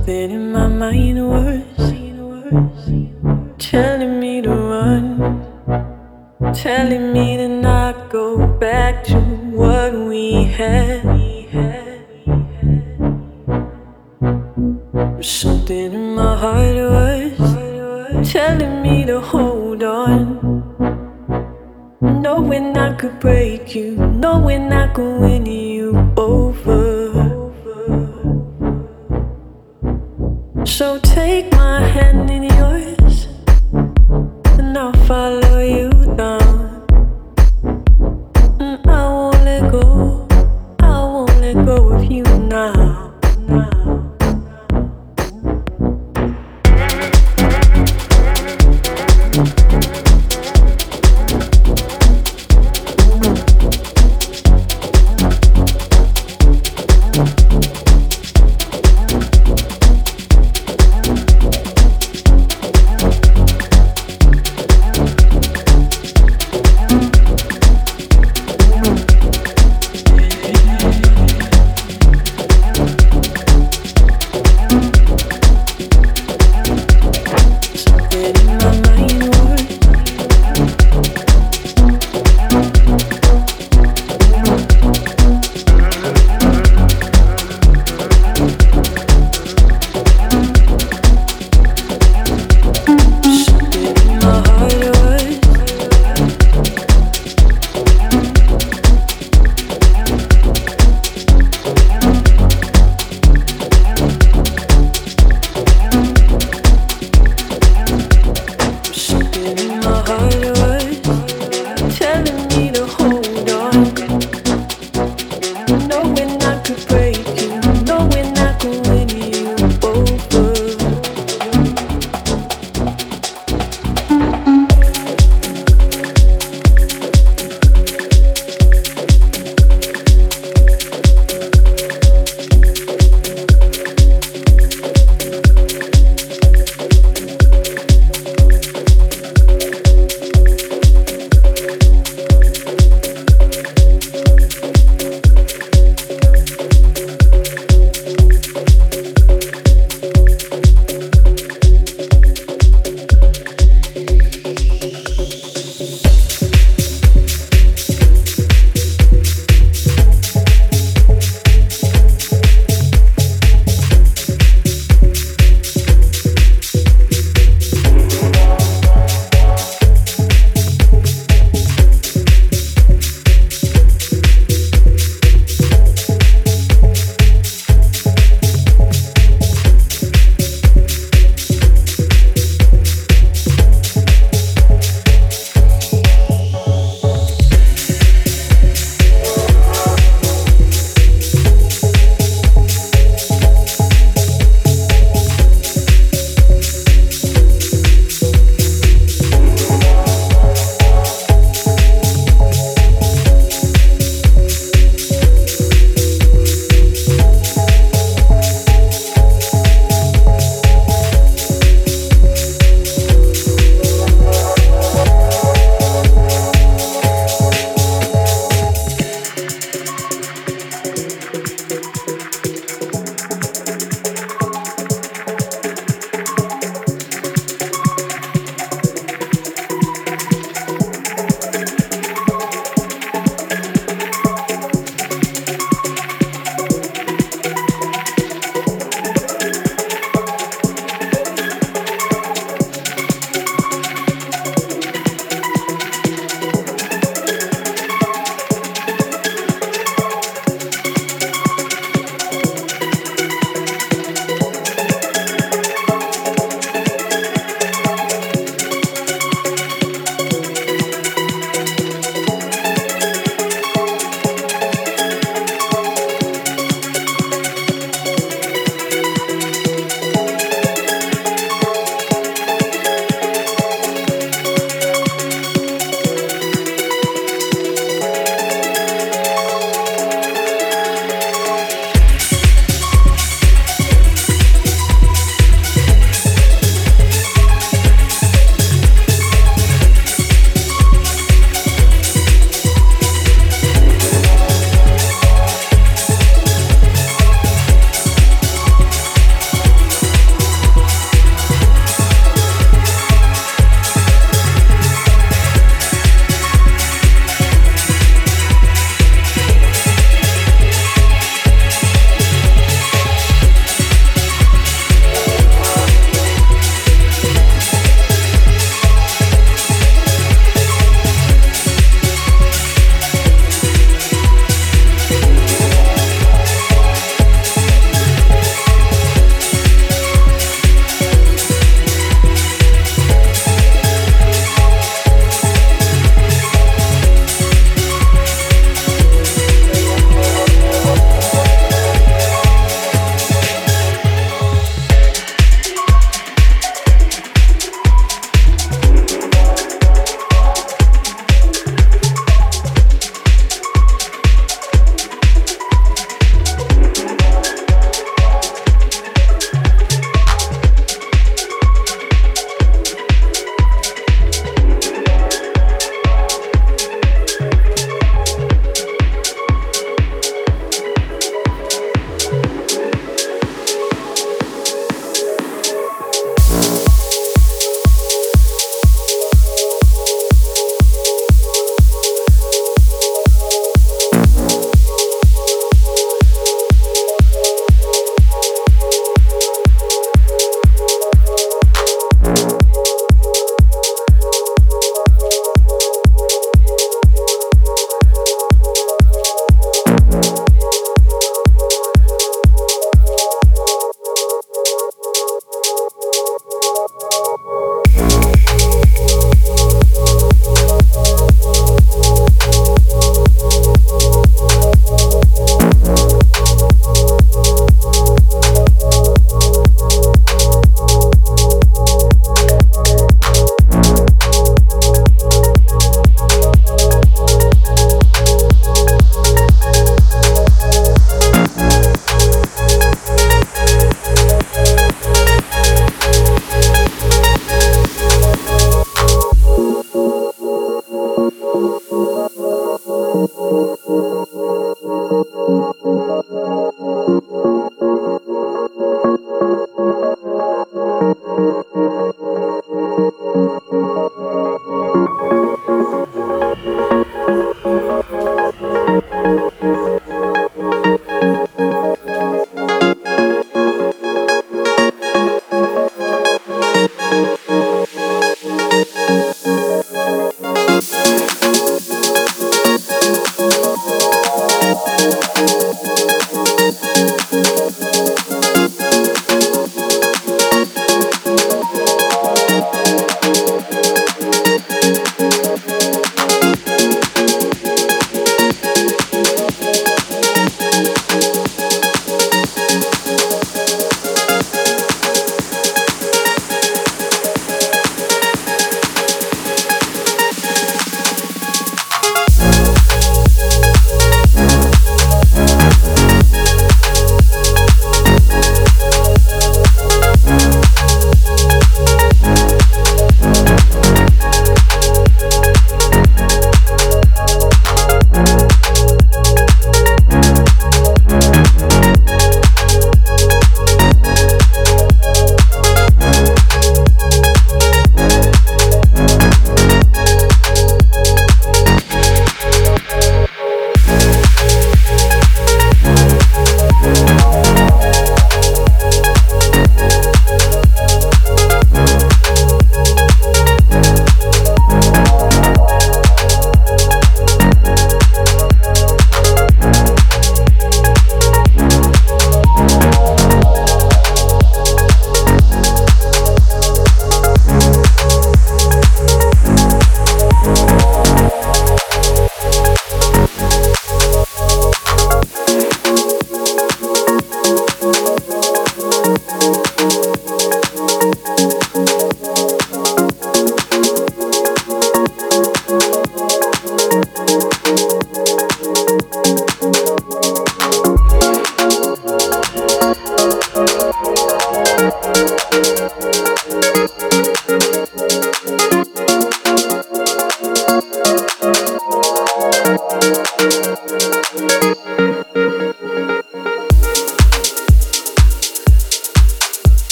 something in my mind was telling me to run, telling me to not go back to what we had.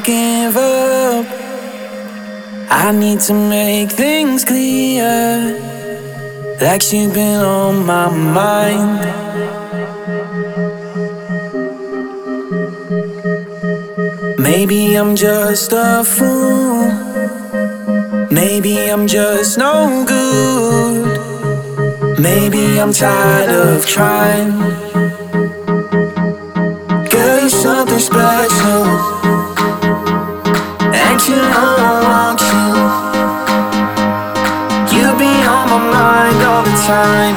Can't give up. I need to make things clear. Like you've been on my mind. Maybe I'm just a fool. Maybe I'm just no good. Maybe I'm tired of trying. Girl, you're something special. You I want you. You be on my mind all the time,